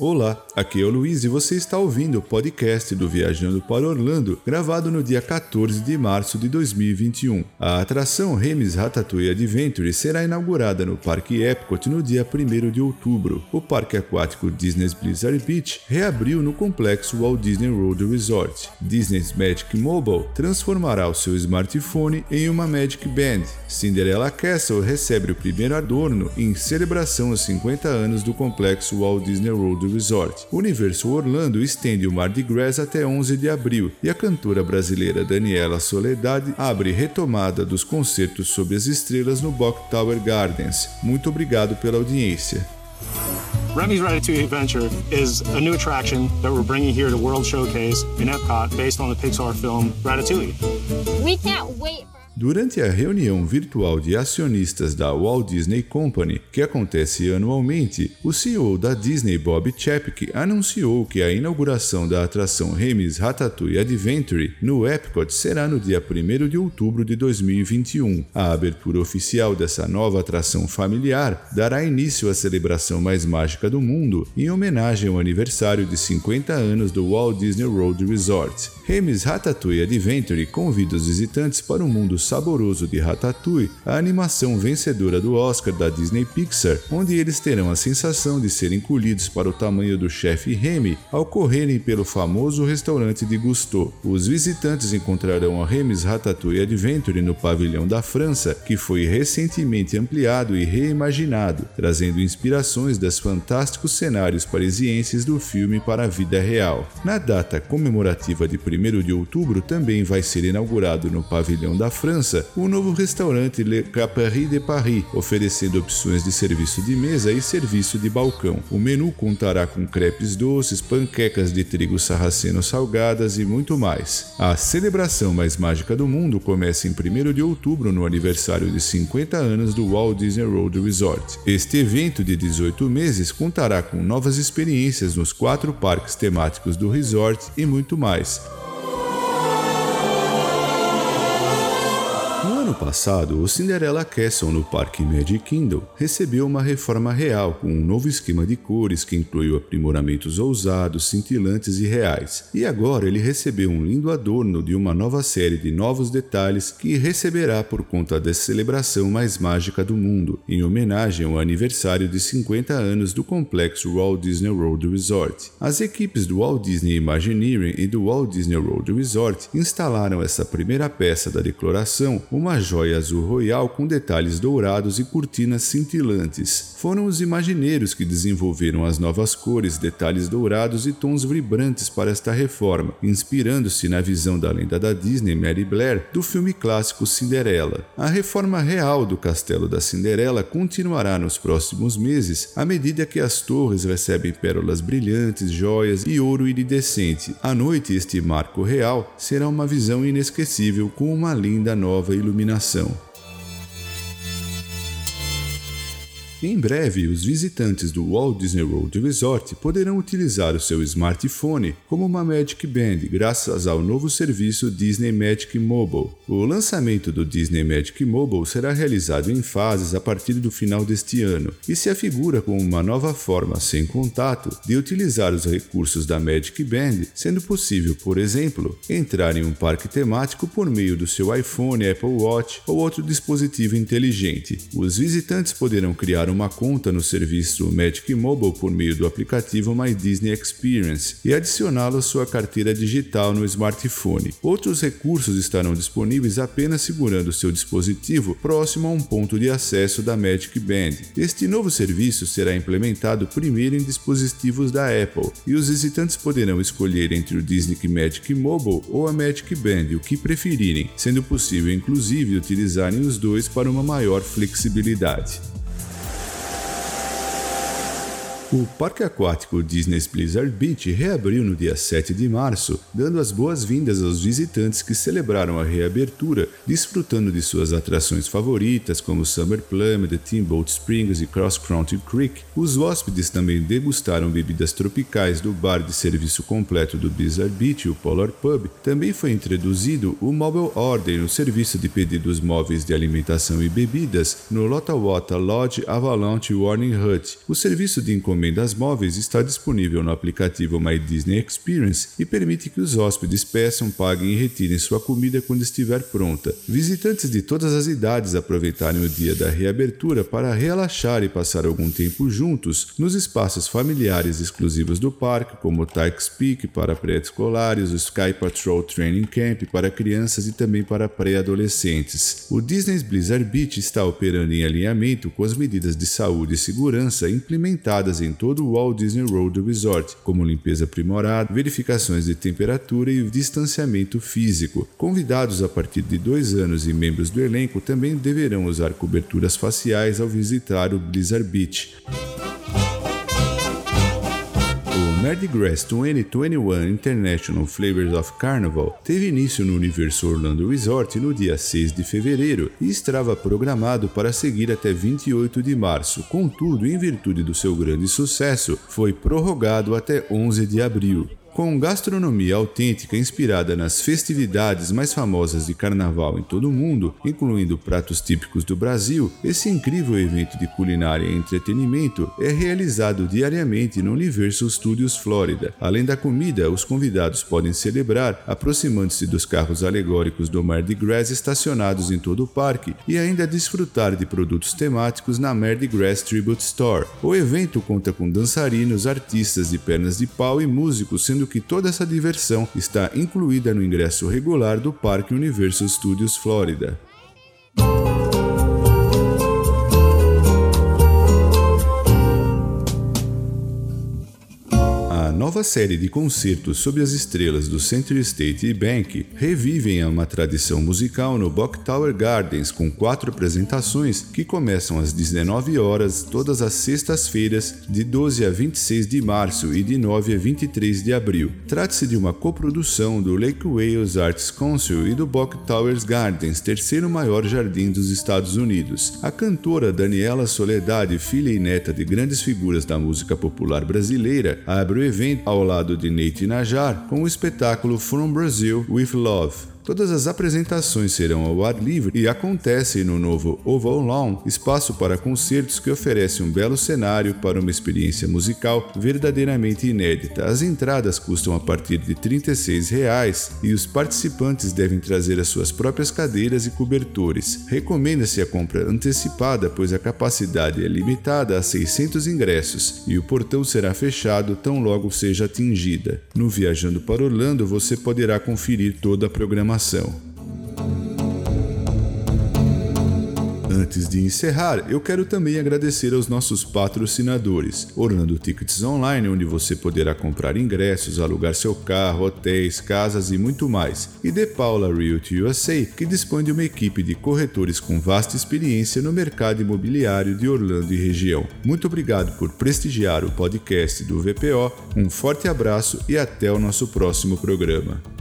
Olá, aqui é o Luiz e você está ouvindo o podcast do Viajando para Orlando, gravado no dia 14 de março de 2021. A atração Remis Ratatouille Adventure será inaugurada no Parque Epcot no dia 1 de outubro. O parque aquático Disney's Blizzard Beach reabriu no complexo Walt Disney World Resort. Disney's Magic Mobile transformará o seu smartphone em uma Magic Band. Cinderella Castle recebe o primeiro adorno em celebração aos 50 anos do complexo Walt Disney World Resort. O Universo Orlando estende o Mardi Gras até 11 de abril e a cantora brasileira Daniela Soledade abre retomada dos concertos sob as estrelas no Bock Tower Gardens. Muito obrigado pela audiência. Remy's Ratatouille Adventure is a new attraction that we're bringing here to World Showcase in Epcot based on the Pixar film Ratatouille. We can't wait Durante a reunião virtual de acionistas da Walt Disney Company, que acontece anualmente, o CEO da Disney, Bob Chapek, anunciou que a inauguração da atração Remis Ratatouille Adventure no Epcot será no dia 1 de outubro de 2021. A abertura oficial dessa nova atração familiar dará início à celebração mais mágica do mundo em homenagem ao aniversário de 50 anos do Walt Disney World Resort. Remis Ratatouille Adventure convida os visitantes para um mundo saboroso de Ratatouille, a animação vencedora do Oscar da Disney Pixar, onde eles terão a sensação de serem colhidos para o tamanho do chefe Remy ao correrem pelo famoso restaurante de Gusteau. Os visitantes encontrarão a Remis Ratatouille Adventure no pavilhão da França, que foi recentemente ampliado e reimaginado, trazendo inspirações das fantásticos cenários parisienses do filme para a vida real. Na data comemorativa de 1 de outubro também vai ser inaugurado no pavilhão da França França, o novo restaurante Le Caperie de Paris, oferecendo opções de serviço de mesa e serviço de balcão. O menu contará com crepes doces, panquecas de trigo sarraceno salgadas e muito mais. A celebração mais mágica do mundo começa em 1 de outubro, no aniversário de 50 anos do Walt Disney World Resort. Este evento de 18 meses contará com novas experiências nos quatro parques temáticos do resort e muito mais. Ano passado, o Cinderella Castle no Parque Magic Kingdom recebeu uma reforma real com um novo esquema de cores que incluiu aprimoramentos ousados, cintilantes e reais. E agora ele recebeu um lindo adorno de uma nova série de novos detalhes que receberá por conta da celebração mais mágica do mundo, em homenagem ao aniversário de 50 anos do complexo Walt Disney World Resort. As equipes do Walt Disney Imagineering e do Walt Disney World Resort instalaram essa primeira peça da declaração, uma joia azul royal com detalhes dourados e cortinas cintilantes. Foram os imagineiros que desenvolveram as novas cores, detalhes dourados e tons vibrantes para esta reforma, inspirando-se na visão da lenda da Disney Mary Blair do filme clássico Cinderela. A reforma real do Castelo da Cinderela continuará nos próximos meses à medida que as torres recebem pérolas brilhantes, joias e ouro iridescente. À noite, este marco real será uma visão inesquecível com uma linda nova iluminação iluminação. Em breve, os visitantes do Walt Disney World Resort poderão utilizar o seu smartphone como uma Magic Band graças ao novo serviço Disney Magic Mobile. O lançamento do Disney Magic Mobile será realizado em fases a partir do final deste ano e se afigura como uma nova forma sem contato de utilizar os recursos da Magic Band, sendo possível, por exemplo, entrar em um parque temático por meio do seu iPhone, Apple Watch ou outro dispositivo inteligente. Os visitantes poderão criar uma conta no serviço Magic Mobile por meio do aplicativo My Disney Experience e adicioná-lo à sua carteira digital no smartphone. Outros recursos estarão disponíveis apenas segurando seu dispositivo próximo a um ponto de acesso da Magic Band. Este novo serviço será implementado primeiro em dispositivos da Apple e os visitantes poderão escolher entre o Disney Magic Mobile ou a Magic Band, o que preferirem, sendo possível inclusive utilizarem os dois para uma maior flexibilidade. O Parque Aquático Disney's Blizzard Beach reabriu no dia 7 de março, dando as boas-vindas aos visitantes que celebraram a reabertura, desfrutando de suas atrações favoritas como Summer Plum, The Teamboat Springs e Cross Country Creek. Os hóspedes também degustaram bebidas tropicais do bar de serviço completo do Blizzard Beach, o Polar Pub. Também foi introduzido o Mobile Order, o serviço de pedidos móveis de alimentação e bebidas, no Lotawata Lodge Avalanche Warning Hut. O serviço de encomenda encomendas móveis está disponível no aplicativo My Disney Experience e permite que os hóspedes peçam, paguem e retirem sua comida quando estiver pronta. Visitantes de todas as idades aproveitarem o dia da reabertura para relaxar e passar algum tempo juntos nos espaços familiares exclusivos do parque, como o Tykes Peak para pré-escolares, o Sky Patrol Training Camp para crianças e também para pré-adolescentes. O Disney's Blizzard Beach está operando em alinhamento com as medidas de saúde e segurança implementadas em todo o Walt Disney World Resort, como limpeza aprimorada, verificações de temperatura e distanciamento físico. Convidados a partir de dois anos e membros do elenco também deverão usar coberturas faciais ao visitar o Blizzard Beach. Gras 2021 International Flavors of Carnival teve início no Universo Orlando Resort no dia 6 de fevereiro e estava programado para seguir até 28 de março. Contudo, em virtude do seu grande sucesso, foi prorrogado até 11 de abril. Com gastronomia autêntica inspirada nas festividades mais famosas de carnaval em todo o mundo, incluindo pratos típicos do Brasil, esse incrível evento de culinária e entretenimento é realizado diariamente no Universal Studios Florida. Além da comida, os convidados podem celebrar aproximando-se dos carros alegóricos do Mardi Gras estacionados em todo o parque e ainda desfrutar de produtos temáticos na Mardi Gras Tribute Store. O evento conta com dançarinos, artistas de pernas de pau e músicos sendo que toda essa diversão está incluída no ingresso regular do Parque Universal Studios Florida. Nova série de concertos sob as estrelas do Century State e Bank revivem uma tradição musical no Buck Tower Gardens com quatro apresentações que começam às 19 horas todas as sextas-feiras de 12 a 26 de março e de 9 a 23 de abril. Trata-se de uma coprodução do Lake Wales Arts Council e do Buck Towers Gardens, terceiro maior jardim dos Estados Unidos. A cantora Daniela Soledade, filha e neta de grandes figuras da música popular brasileira, abre o evento ao lado de Nate Najar com o espetáculo From Brazil with Love. Todas as apresentações serão ao ar livre e acontecem no novo Oval Lawn, espaço para concertos que oferece um belo cenário para uma experiência musical verdadeiramente inédita. As entradas custam a partir de 36 reais, e os participantes devem trazer as suas próprias cadeiras e cobertores. Recomenda-se a compra antecipada, pois a capacidade é limitada a 600 ingressos e o portão será fechado tão logo seja atingida. No Viajando para Orlando, você poderá conferir toda a programação informação. Antes de encerrar, eu quero também agradecer aos nossos patrocinadores: Orlando Tickets Online, onde você poderá comprar ingressos, alugar seu carro, hotéis, casas e muito mais, e The Paula Realty USA, que dispõe de uma equipe de corretores com vasta experiência no mercado imobiliário de Orlando e região. Muito obrigado por prestigiar o podcast do VPO, um forte abraço e até o nosso próximo programa.